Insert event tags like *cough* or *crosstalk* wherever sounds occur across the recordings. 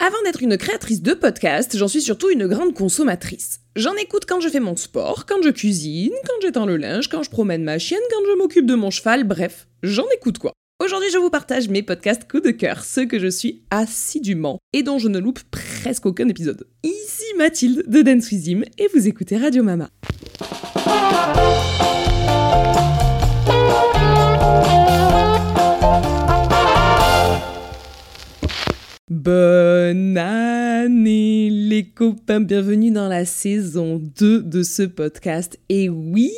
Avant d'être une créatrice de podcast, j'en suis surtout une grande consommatrice. J'en écoute quand je fais mon sport, quand je cuisine, quand j'étends le linge, quand je promène ma chienne, quand je m'occupe de mon cheval, bref, j'en écoute quoi. Aujourd'hui, je vous partage mes podcasts coup de cœur, ceux que je suis assidûment et dont je ne loupe presque aucun épisode. Ici Mathilde de Dance With et vous écoutez Radio Mama. Bonne année les copains, bienvenue dans la saison 2 de ce podcast. Et oui,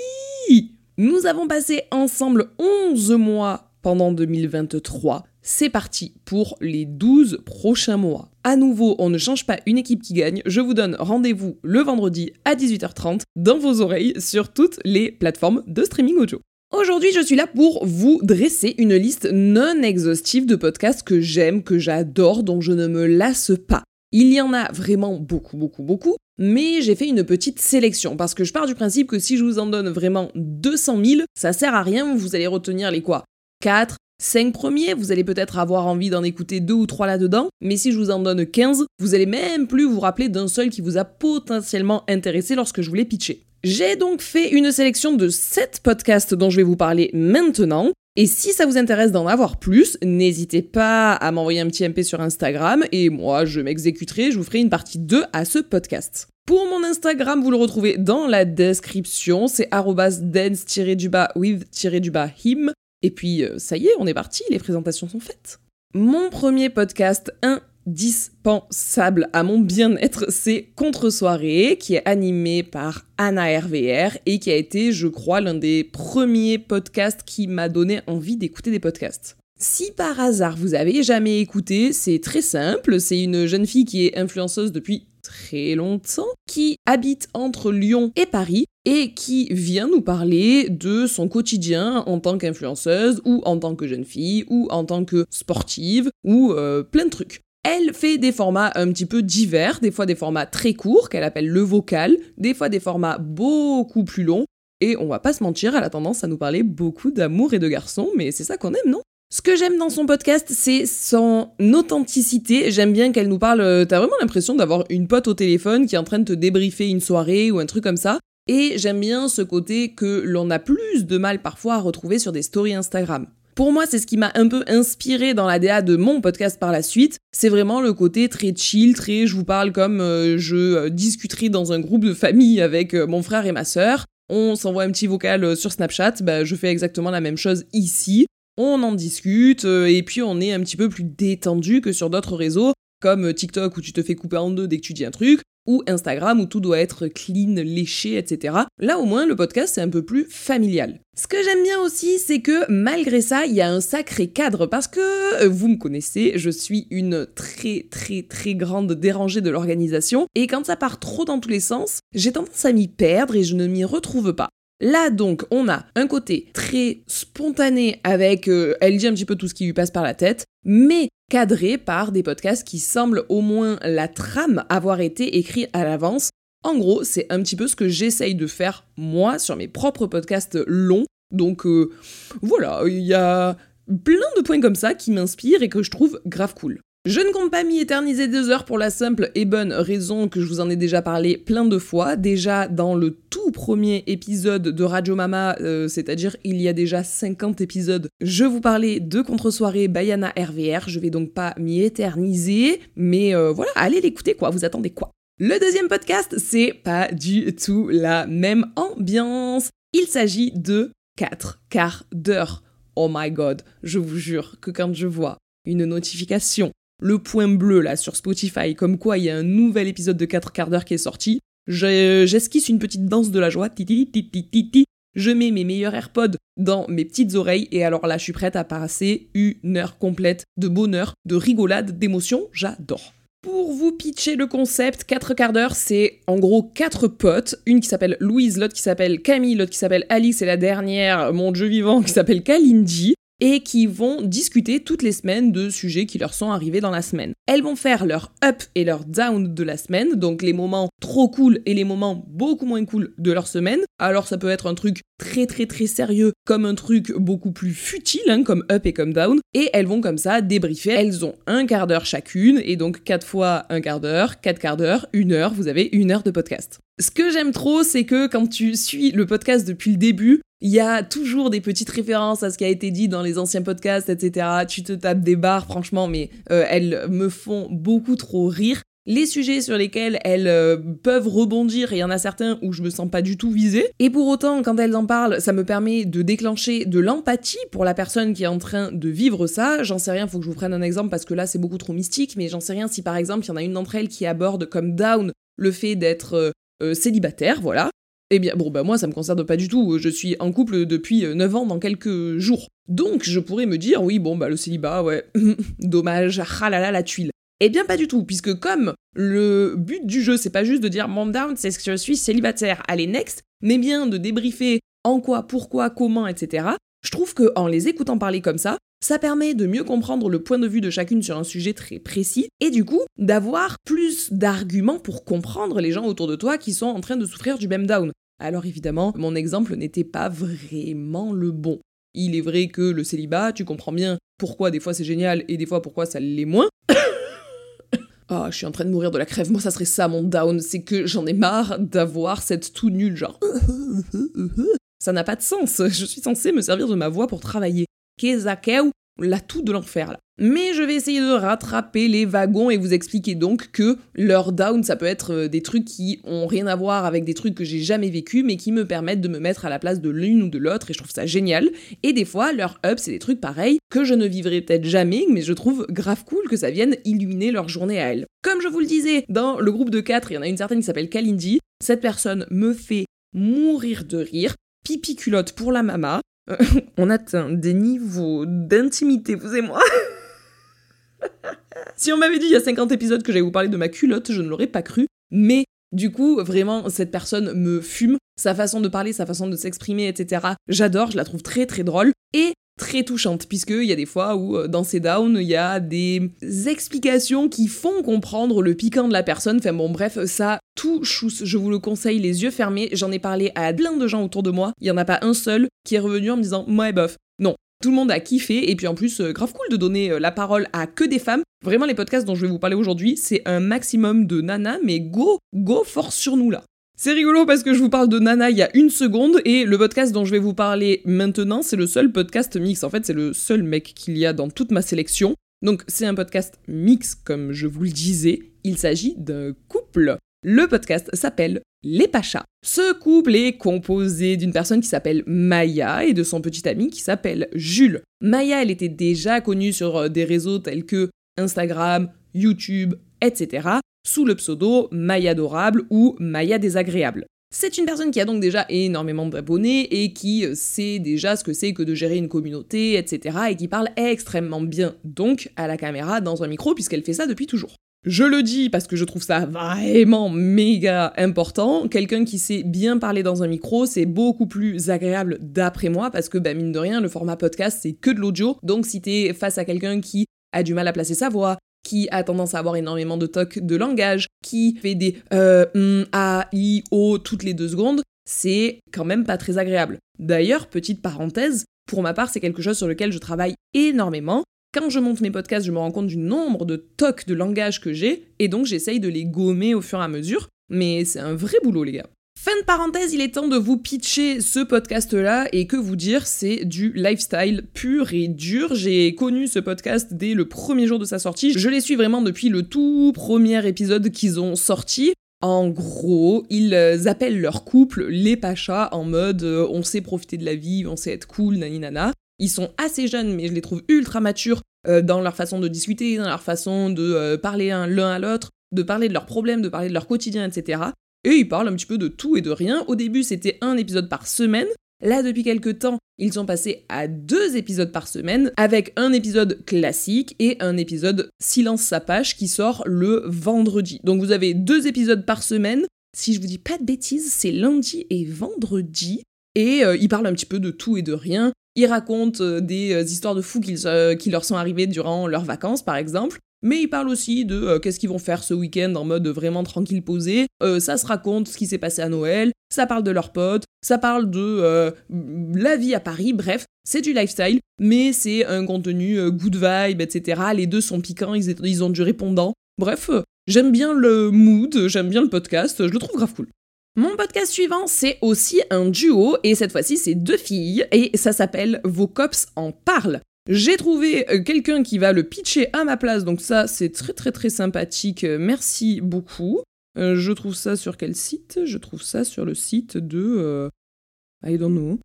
nous avons passé ensemble 11 mois pendant 2023. C'est parti pour les 12 prochains mois. À nouveau, on ne change pas une équipe qui gagne. Je vous donne rendez-vous le vendredi à 18h30 dans vos oreilles sur toutes les plateformes de streaming audio. Aujourd'hui, je suis là pour vous dresser une liste non exhaustive de podcasts que j'aime, que j'adore, dont je ne me lasse pas. Il y en a vraiment beaucoup, beaucoup, beaucoup, mais j'ai fait une petite sélection parce que je pars du principe que si je vous en donne vraiment 200 000, ça sert à rien, vous allez retenir les quoi? 4, 5 premiers, vous allez peut-être avoir envie d'en écouter 2 ou 3 là-dedans, mais si je vous en donne 15, vous allez même plus vous rappeler d'un seul qui vous a potentiellement intéressé lorsque je vous l'ai pitché. J'ai donc fait une sélection de 7 podcasts dont je vais vous parler maintenant. Et si ça vous intéresse d'en avoir plus, n'hésitez pas à m'envoyer un petit MP sur Instagram et moi je m'exécuterai, je vous ferai une partie 2 à ce podcast. Pour mon Instagram, vous le retrouvez dans la description, c'est dance-with-him. Et puis euh, ça y est, on est parti, les présentations sont faites. Mon premier podcast, un dispensable à mon bien-être, c'est Contre-soirée, qui est animé par Anna RVR et qui a été, je crois, l'un des premiers podcasts qui m'a donné envie d'écouter des podcasts. Si par hasard vous avez jamais écouté, c'est très simple, c'est une jeune fille qui est influenceuse depuis très longtemps, qui habite entre Lyon et Paris et qui vient nous parler de son quotidien en tant qu'influenceuse ou en tant que jeune fille ou en tant que sportive ou euh, plein de trucs. Elle fait des formats un petit peu divers, des fois des formats très courts qu'elle appelle le vocal, des fois des formats beaucoup plus longs. Et on va pas se mentir, elle a tendance à nous parler beaucoup d'amour et de garçons, mais c'est ça qu'on aime, non? Ce que j'aime dans son podcast, c'est son authenticité. J'aime bien qu'elle nous parle. Euh, t'as vraiment l'impression d'avoir une pote au téléphone qui est en train de te débriefer une soirée ou un truc comme ça. Et j'aime bien ce côté que l'on a plus de mal parfois à retrouver sur des stories Instagram. Pour moi, c'est ce qui m'a un peu inspiré dans la DA de mon podcast par la suite. C'est vraiment le côté très chill, très je vous parle comme euh, je euh, discuterai dans un groupe de famille avec euh, mon frère et ma sœur. On s'envoie un petit vocal sur Snapchat, bah, je fais exactement la même chose ici. On en discute et puis on est un petit peu plus détendu que sur d'autres réseaux comme TikTok où tu te fais couper en deux dès que tu dis un truc, ou Instagram où tout doit être clean, léché, etc. Là au moins le podcast c'est un peu plus familial. Ce que j'aime bien aussi c'est que malgré ça il y a un sacré cadre parce que euh, vous me connaissez, je suis une très très très grande dérangée de l'organisation et quand ça part trop dans tous les sens, j'ai tendance à m'y perdre et je ne m'y retrouve pas. Là donc, on a un côté très spontané avec euh, elle dit un petit peu tout ce qui lui passe par la tête, mais cadré par des podcasts qui semblent au moins la trame avoir été écrit à l'avance. En gros, c'est un petit peu ce que j'essaye de faire moi sur mes propres podcasts longs. Donc euh, voilà, il y a plein de points comme ça qui m'inspirent et que je trouve grave cool. Je ne compte pas m'y éterniser deux heures pour la simple et bonne raison que je vous en ai déjà parlé plein de fois. Déjà dans le tout premier épisode de Radio Mama, euh, c'est-à-dire il y a déjà 50 épisodes, je vous parlais de contre-soirée Bayana RVR. Je vais donc pas m'y éterniser, mais euh, voilà, allez l'écouter quoi, vous attendez quoi Le deuxième podcast, c'est pas du tout la même ambiance. Il s'agit de 4 quarts d'heure. Oh my god, je vous jure que quand je vois une notification le point bleu là sur Spotify, comme quoi il y a un nouvel épisode de 4 quarts d'heure qui est sorti. J'esquisse une petite danse de la joie, je mets mes meilleurs AirPods dans mes petites oreilles et alors là je suis prête à passer une heure complète de bonheur, de rigolade, d'émotion, j'adore. Pour vous pitcher le concept, 4 quarts d'heure, c'est en gros 4 potes, une qui s'appelle Louise, l'autre qui s'appelle Camille, l'autre qui s'appelle Alice et la dernière, mon dieu vivant, qui s'appelle Kalindi. Et qui vont discuter toutes les semaines de sujets qui leur sont arrivés dans la semaine. Elles vont faire leur up et leur down de la semaine, donc les moments trop cool et les moments beaucoup moins cool de leur semaine. Alors ça peut être un truc très très très sérieux comme un truc beaucoup plus futile, hein, comme up et comme down, et elles vont comme ça débriefer. Elles ont un quart d'heure chacune, et donc quatre fois un quart d'heure, quatre quarts d'heure, une heure, vous avez une heure de podcast. Ce que j'aime trop, c'est que quand tu suis le podcast depuis le début, il y a toujours des petites références à ce qui a été dit dans les anciens podcasts, etc. Tu te tapes des barres, franchement, mais euh, elles me font beaucoup trop rire. Les sujets sur lesquels elles euh, peuvent rebondir, il y en a certains où je me sens pas du tout visée. Et pour autant, quand elles en parlent, ça me permet de déclencher de l'empathie pour la personne qui est en train de vivre ça. J'en sais rien, faut que je vous prenne un exemple parce que là c'est beaucoup trop mystique, mais j'en sais rien si par exemple il y en a une d'entre elles qui aborde comme down le fait d'être euh, célibataire, voilà. Eh bien, bon, bah moi, ça me concerne pas du tout. Je suis en couple depuis 9 ans dans quelques jours. Donc, je pourrais me dire, oui, bon, bah le célibat, ouais, *laughs* dommage, ah là là, la tuile. Eh bien, pas du tout, puisque comme le but du jeu, c'est pas juste de dire mon down, c'est que je suis célibataire, allez, next, mais bien de débriefer en quoi, pourquoi, comment, etc. Je trouve que en les écoutant parler comme ça, ça permet de mieux comprendre le point de vue de chacune sur un sujet très précis et du coup d'avoir plus d'arguments pour comprendre les gens autour de toi qui sont en train de souffrir du même down. Alors évidemment, mon exemple n'était pas vraiment le bon. Il est vrai que le célibat, tu comprends bien pourquoi des fois c'est génial et des fois pourquoi ça l'est moins. *coughs* Ah, je suis en train de mourir de la crève. Moi, ça serait ça mon down. C'est que j'en ai marre d'avoir cette tout nulle, genre. *coughs* Ça n'a pas de sens. Je suis censée me servir de ma voix pour travailler la tout de l'enfer là. Mais je vais essayer de rattraper les wagons et vous expliquer donc que leur down, ça peut être euh, des trucs qui ont rien à voir avec des trucs que j'ai jamais vécu, mais qui me permettent de me mettre à la place de l'une ou de l'autre, et je trouve ça génial. Et des fois, leur up, c'est des trucs pareils que je ne vivrai peut-être jamais, mais je trouve grave cool que ça vienne illuminer leur journée à elles. Comme je vous le disais, dans le groupe de 4, il y en a une certaine qui s'appelle Kalindi. Cette personne me fait mourir de rire. Pipi culotte pour la mama, *laughs* on atteint des niveaux d'intimité, vous et moi. *laughs* si on m'avait dit il y a 50 épisodes que j'allais vous parler de ma culotte, je ne l'aurais pas cru. Mais du coup, vraiment, cette personne me fume. Sa façon de parler, sa façon de s'exprimer, etc. J'adore, je la trouve très très drôle. Et très touchante, puisqu'il y a des fois où euh, dans ces downs, il y a des explications qui font comprendre le piquant de la personne. Enfin bon, bref, ça tout chousse. Je vous le conseille les yeux fermés. J'en ai parlé à plein de gens autour de moi. Il y en a pas un seul qui est revenu en me disant moi bof. Tout le monde a kiffé et puis en plus euh, grave cool de donner euh, la parole à que des femmes. Vraiment les podcasts dont je vais vous parler aujourd'hui, c'est un maximum de nana mais go go force sur nous là. C'est rigolo parce que je vous parle de Nana il y a une seconde et le podcast dont je vais vous parler maintenant, c'est le seul podcast mix. En fait, c'est le seul mec qu'il y a dans toute ma sélection. Donc, c'est un podcast mix, comme je vous le disais. Il s'agit d'un couple. Le podcast s'appelle Les Pachas. Ce couple est composé d'une personne qui s'appelle Maya et de son petit ami qui s'appelle Jules. Maya, elle était déjà connue sur euh, des réseaux tels que Instagram, YouTube, etc sous le pseudo Maya Adorable ou Maya Désagréable. C'est une personne qui a donc déjà énormément d'abonnés et qui sait déjà ce que c'est que de gérer une communauté, etc. et qui parle extrêmement bien donc à la caméra dans un micro puisqu'elle fait ça depuis toujours. Je le dis parce que je trouve ça vraiment méga important. Quelqu'un qui sait bien parler dans un micro, c'est beaucoup plus agréable d'après moi parce que, bah, mine de rien, le format podcast, c'est que de l'audio. Donc, si t'es face à quelqu'un qui a du mal à placer sa voix, qui a tendance à avoir énormément de tocs de langage, qui fait des euh, mm, a, i, o toutes les deux secondes, c'est quand même pas très agréable. D'ailleurs, petite parenthèse, pour ma part, c'est quelque chose sur lequel je travaille énormément. Quand je monte mes podcasts, je me rends compte du nombre de tocs de langage que j'ai, et donc j'essaye de les gommer au fur et à mesure, mais c'est un vrai boulot, les gars. Fin de parenthèse, il est temps de vous pitcher ce podcast-là et que vous dire, c'est du lifestyle pur et dur. J'ai connu ce podcast dès le premier jour de sa sortie. Je les suis vraiment depuis le tout premier épisode qu'ils ont sorti. En gros, ils appellent leur couple les Pachas en mode euh, on sait profiter de la vie, on sait être cool, nani nana. Ils sont assez jeunes, mais je les trouve ultra matures euh, dans leur façon de discuter, dans leur façon de euh, parler l'un à l'autre, de parler de leurs problèmes, de parler de leur quotidien, etc. Et ils parlent un petit peu de tout et de rien. Au début, c'était un épisode par semaine. Là, depuis quelques temps, ils sont passés à deux épisodes par semaine, avec un épisode classique et un épisode Silence Sapage qui sort le vendredi. Donc vous avez deux épisodes par semaine. Si je vous dis pas de bêtises, c'est lundi et vendredi. Et euh, ils parlent un petit peu de tout et de rien. Ils racontent euh, des euh, histoires de fous qui leur sont arrivées durant leurs vacances, par exemple. Mais ils parlent aussi de qu'est-ce qu'ils vont faire ce week-end en mode vraiment tranquille posé. ça se raconte ce qui s'est passé à Noël. Ça parle de leurs potes. Ça parle de la vie à Paris. Bref, c'est du lifestyle, mais c'est un contenu good vibe, etc. Les deux sont piquants, ils, ils ont du répondant. Bref, j'aime bien le mood, j'aime bien le podcast, je le trouve grave cool. Mon podcast suivant, c'est aussi un duo, et cette fois-ci, c'est deux filles, et ça s'appelle Vos cops en parlent. J'ai trouvé euh, quelqu'un qui va le pitcher à ma place, donc ça, c'est très très très sympathique. Merci beaucoup. Euh, je trouve ça sur quel site? Je trouve ça sur le site de. Euh, I don't know.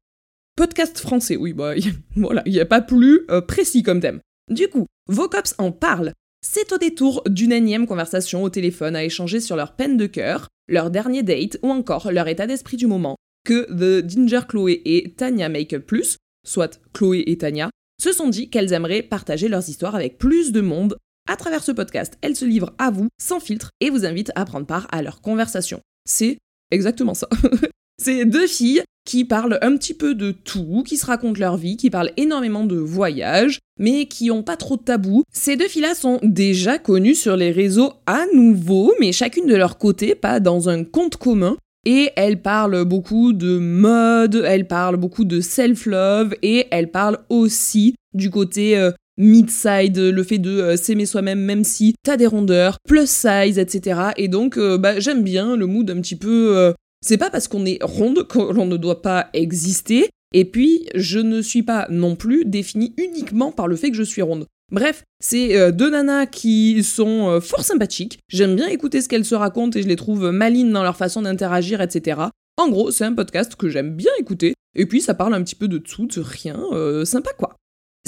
Podcast français, oui, bah *laughs* voilà, il n'y a pas plus précis comme thème. Du coup, vos cops en parlent. C'est au détour d'une énième conversation au téléphone à échanger sur leur peine de cœur, leur dernier date ou encore leur état d'esprit du moment que The Ginger Chloé et Tanya Makeup Plus, soit Chloé et Tanya, se sont dit qu'elles aimeraient partager leurs histoires avec plus de monde. À travers ce podcast, elles se livrent à vous sans filtre et vous invitent à prendre part à leur conversation. C'est exactement ça. *laughs* C'est deux filles qui parlent un petit peu de tout, qui se racontent leur vie, qui parlent énormément de voyages, mais qui ont pas trop de tabous. Ces deux filles-là sont déjà connues sur les réseaux à nouveau, mais chacune de leur côté, pas dans un compte commun. Et elles parlent beaucoup de mode, elles parlent beaucoup de self-love, et elles parlent aussi du côté euh, mid-side, le fait de euh, s'aimer soi-même même si t'as des rondeurs, plus size, etc. Et donc, euh, bah, j'aime bien le mood un petit peu c'est pas parce qu'on est ronde qu'on ne doit pas exister. Et puis, je ne suis pas non plus définie uniquement par le fait que je suis ronde. Bref, c'est euh, deux nanas qui sont euh, fort sympathiques. J'aime bien écouter ce qu'elles se racontent et je les trouve malines dans leur façon d'interagir, etc. En gros, c'est un podcast que j'aime bien écouter. Et puis, ça parle un petit peu de tout, de rien. Euh, sympa quoi.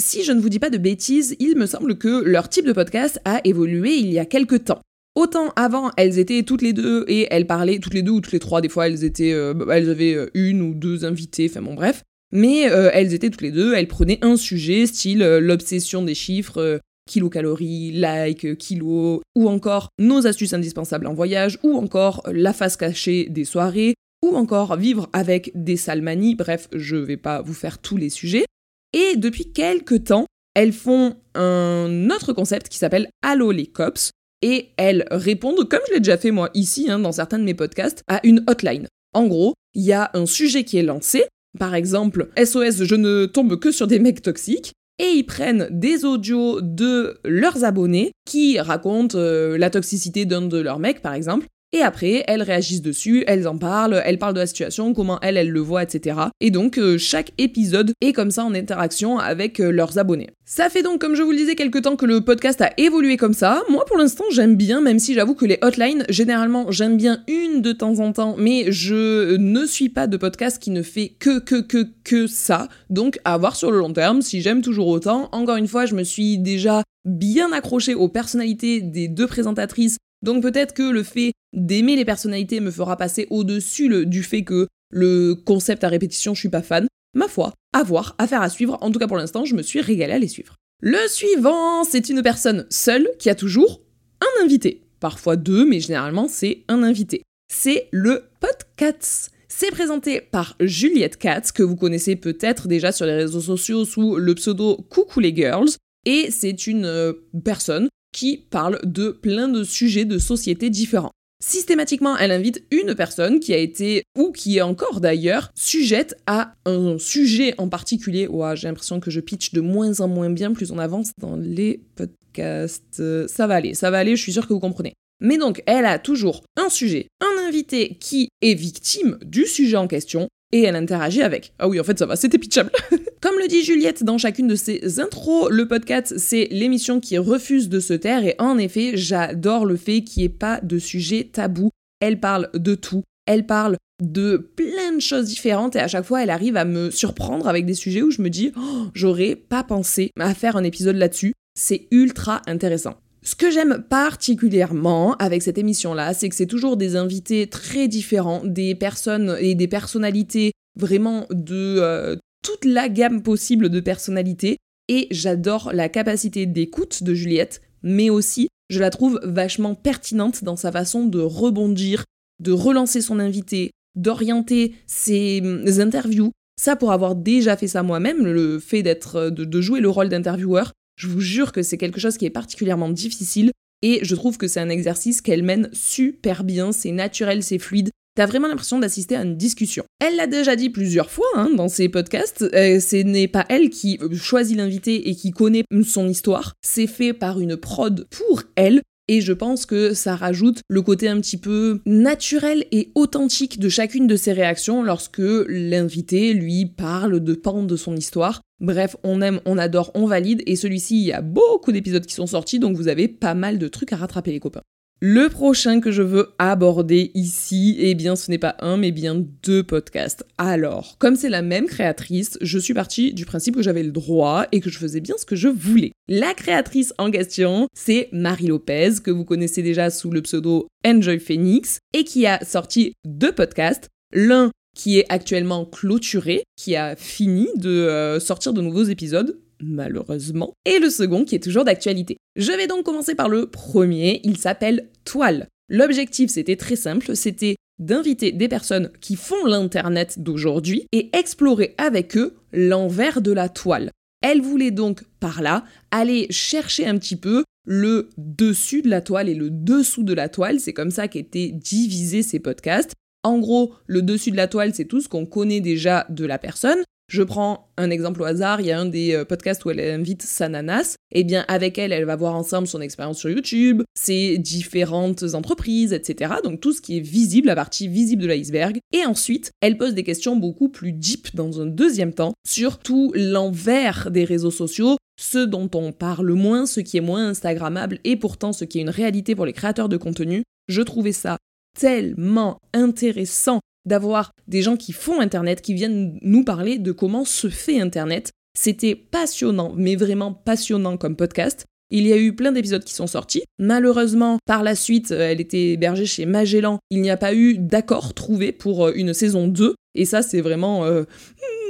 Si je ne vous dis pas de bêtises, il me semble que leur type de podcast a évolué il y a quelques temps. Autant avant, elles étaient toutes les deux et elles parlaient toutes les deux ou toutes les trois. Des fois, elles étaient, euh, elles avaient euh, une ou deux invités. Enfin bon, bref. Mais euh, elles étaient toutes les deux. Elles prenaient un sujet, style l'obsession des chiffres, kilocalories, like, kilo, ou encore nos astuces indispensables en voyage, ou encore la face cachée des soirées, ou encore vivre avec des salmanies. Bref, je vais pas vous faire tous les sujets. Et depuis quelques temps, elles font un autre concept qui s'appelle Allo les cops, et elles répondent, comme je l'ai déjà fait moi ici, hein, dans certains de mes podcasts, à une hotline. En gros, il y a un sujet qui est lancé, par exemple SOS, je ne tombe que sur des mecs toxiques, et ils prennent des audios de leurs abonnés qui racontent euh, la toxicité d'un de leurs mecs, par exemple, et après, elles réagissent dessus, elles en parlent, elles parlent de la situation, comment elles, elles le voient, etc. Et donc, euh, chaque épisode est comme ça en interaction avec euh, leurs abonnés. Ça fait donc, comme je vous le disais, quelques temps que le podcast a évolué comme ça. Moi, pour l'instant, j'aime bien, même si j'avoue que les hotlines, généralement, j'aime bien une de temps en temps, mais je ne suis pas de podcast qui ne fait que, que, que, que ça. Donc, à voir sur le long terme, si j'aime toujours autant. Encore une fois, je me suis déjà bien accroché aux personnalités des deux présentatrices donc peut-être que le fait d'aimer les personnalités me fera passer au-dessus du fait que le concept à répétition, je suis pas fan. Ma foi, à voir, affaire à suivre. En tout cas pour l'instant, je me suis régalée à les suivre. Le suivant, c'est une personne seule qui a toujours un invité. Parfois deux, mais généralement c'est un invité. C'est le podcast. C'est présenté par Juliette Katz, que vous connaissez peut-être déjà sur les réseaux sociaux sous le pseudo Coucou les Girls. Et c'est une euh, personne qui parle de plein de sujets de société différents. Systématiquement, elle invite une personne qui a été, ou qui est encore d'ailleurs, sujette à un sujet en particulier. Ouah, j'ai l'impression que je pitch de moins en moins bien plus on avance dans les podcasts. Ça va aller, ça va aller, je suis sûre que vous comprenez. Mais donc, elle a toujours un sujet, un invité qui est victime du sujet en question, et elle interagit avec. Ah oui, en fait, ça va, c'était pitchable. *laughs* Comme le dit Juliette dans chacune de ses intros, le podcast, c'est l'émission qui refuse de se taire, et en effet, j'adore le fait qu'il n'y ait pas de sujet tabou. Elle parle de tout, elle parle de plein de choses différentes, et à chaque fois, elle arrive à me surprendre avec des sujets où je me dis, oh, j'aurais pas pensé à faire un épisode là-dessus. C'est ultra intéressant. Ce que j'aime particulièrement avec cette émission-là, c'est que c'est toujours des invités très différents, des personnes et des personnalités vraiment de euh, toute la gamme possible de personnalités. Et j'adore la capacité d'écoute de Juliette, mais aussi je la trouve vachement pertinente dans sa façon de rebondir, de relancer son invité, d'orienter ses mm, interviews. Ça, pour avoir déjà fait ça moi-même, le fait d'être, de, de jouer le rôle d'intervieweur, je vous jure que c'est quelque chose qui est particulièrement difficile et je trouve que c'est un exercice qu'elle mène super bien, c'est naturel, c'est fluide. T'as vraiment l'impression d'assister à une discussion. Elle l'a déjà dit plusieurs fois hein, dans ses podcasts, euh, ce n'est pas elle qui choisit l'invité et qui connaît son histoire, c'est fait par une prod pour elle, et je pense que ça rajoute le côté un petit peu naturel et authentique de chacune de ses réactions lorsque l'invité lui parle de pans de son histoire. Bref, on aime, on adore, on valide, et celui-ci, il y a beaucoup d'épisodes qui sont sortis, donc vous avez pas mal de trucs à rattraper les copains. Le prochain que je veux aborder ici, eh bien ce n'est pas un mais bien deux podcasts. Alors, comme c'est la même créatrice, je suis partie du principe que j'avais le droit et que je faisais bien ce que je voulais. La créatrice en question, c'est Marie Lopez, que vous connaissez déjà sous le pseudo Enjoy Phoenix, et qui a sorti deux podcasts. L'un qui est actuellement clôturé, qui a fini de euh, sortir de nouveaux épisodes, malheureusement, et le second qui est toujours d'actualité. Je vais donc commencer par le premier, il s'appelle Toile. L'objectif c'était très simple, c'était d'inviter des personnes qui font l'Internet d'aujourd'hui et explorer avec eux l'envers de la toile. Elle voulait donc par là aller chercher un petit peu le dessus de la toile et le dessous de la toile, c'est comme ça qu'étaient divisés ces podcasts. En gros, le dessus de la toile, c'est tout ce qu'on connaît déjà de la personne. Je prends un exemple au hasard, il y a un des euh, podcasts où elle invite Sananas. Eh bien, avec elle, elle va voir ensemble son expérience sur YouTube, ses différentes entreprises, etc. Donc tout ce qui est visible, la partie visible de l'iceberg. Et ensuite, elle pose des questions beaucoup plus deep dans un deuxième temps sur tout l'envers des réseaux sociaux, ce dont on parle moins, ce qui est moins Instagrammable et pourtant ce qui est une réalité pour les créateurs de contenu. Je trouvais ça tellement intéressant d'avoir des gens qui font Internet, qui viennent nous parler de comment se fait Internet. C'était passionnant, mais vraiment passionnant comme podcast. Il y a eu plein d'épisodes qui sont sortis. Malheureusement, par la suite, euh, elle était hébergée chez Magellan. Il n'y a pas eu d'accord trouvé pour euh, une saison 2. Et ça, c'est vraiment euh,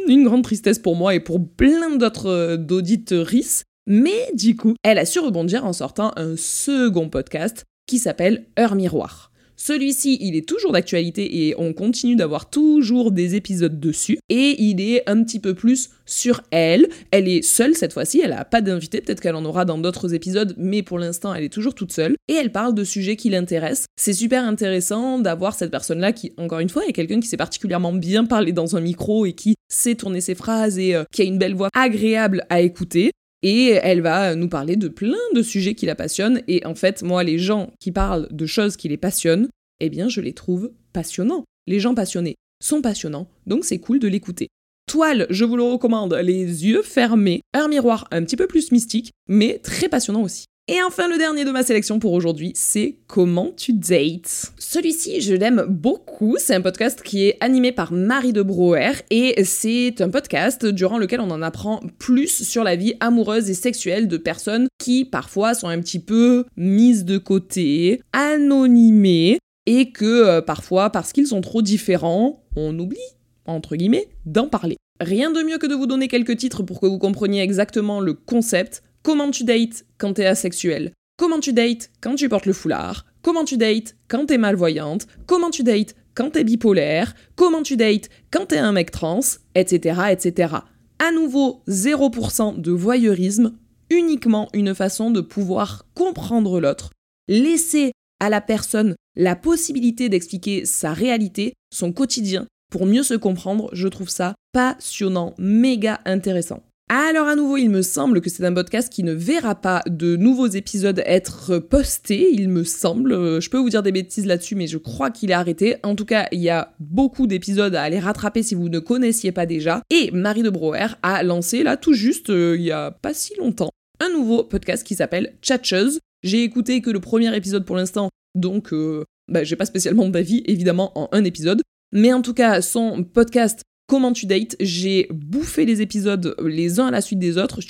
une grande tristesse pour moi et pour plein d'autres d'auditeuristes. Mais du coup, elle a su rebondir en sortant un second podcast qui s'appelle Heure Miroir. Celui-ci, il est toujours d'actualité et on continue d'avoir toujours des épisodes dessus. Et il est un petit peu plus sur elle. Elle est seule cette fois-ci, elle n'a pas d'invité, peut-être qu'elle en aura dans d'autres épisodes, mais pour l'instant, elle est toujours toute seule. Et elle parle de sujets qui l'intéressent. C'est super intéressant d'avoir cette personne-là qui, encore une fois, est quelqu'un qui sait particulièrement bien parler dans un micro et qui sait tourner ses phrases et euh, qui a une belle voix agréable à écouter. Et elle va nous parler de plein de sujets qui la passionnent. Et en fait, moi, les gens qui parlent de choses qui les passionnent, eh bien, je les trouve passionnants. Les gens passionnés sont passionnants, donc c'est cool de l'écouter. Toile, je vous le recommande, les yeux fermés, un miroir un petit peu plus mystique, mais très passionnant aussi. Et enfin, le dernier de ma sélection pour aujourd'hui, c'est Comment tu dates. Celui-ci, je l'aime beaucoup. C'est un podcast qui est animé par Marie de Brouwer et c'est un podcast durant lequel on en apprend plus sur la vie amoureuse et sexuelle de personnes qui parfois sont un petit peu mises de côté, anonymées, et que euh, parfois, parce qu'ils sont trop différents, on oublie, entre guillemets, d'en parler. Rien de mieux que de vous donner quelques titres pour que vous compreniez exactement le concept Comment tu dates quand t'es asexuel? Comment tu dates quand tu portes le foulard? Comment tu dates quand t'es malvoyante? Comment tu dates quand t'es bipolaire? Comment tu dates quand t'es un mec trans? Etc. etc. À nouveau, 0% de voyeurisme, uniquement une façon de pouvoir comprendre l'autre, laisser à la personne la possibilité d'expliquer sa réalité, son quotidien, pour mieux se comprendre, je trouve ça passionnant, méga intéressant. Alors à nouveau, il me semble que c'est un podcast qui ne verra pas de nouveaux épisodes être postés, il me semble. Euh, je peux vous dire des bêtises là-dessus, mais je crois qu'il est arrêté. En tout cas, il y a beaucoup d'épisodes à aller rattraper si vous ne connaissiez pas déjà. Et Marie de Brouwer a lancé là tout juste, euh, il y a pas si longtemps, un nouveau podcast qui s'appelle Chatcheuse. J'ai écouté que le premier épisode pour l'instant, donc euh, bah, j'ai pas spécialement d'avis évidemment en un épisode. Mais en tout cas, son podcast Comment tu dates J'ai bouffé les épisodes les uns à la suite des autres.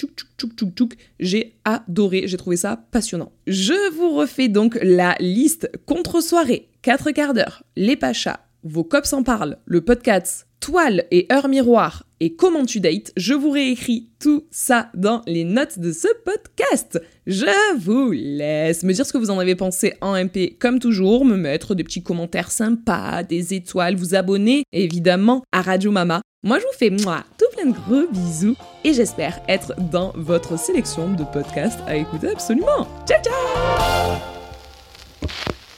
J'ai adoré, j'ai trouvé ça passionnant. Je vous refais donc la liste contre-soirée, 4 quarts d'heure, les Pachas, vos cops en parlent, le podcast toile et heure miroir et comment tu dates, je vous réécris tout ça dans les notes de ce podcast. Je vous laisse me dire ce que vous en avez pensé en MP comme toujours, me mettre des petits commentaires sympas, des étoiles, vous abonner évidemment à Radio Mama. Moi je vous fais moi tout plein de gros bisous et j'espère être dans votre sélection de podcasts à écouter absolument. Ciao ciao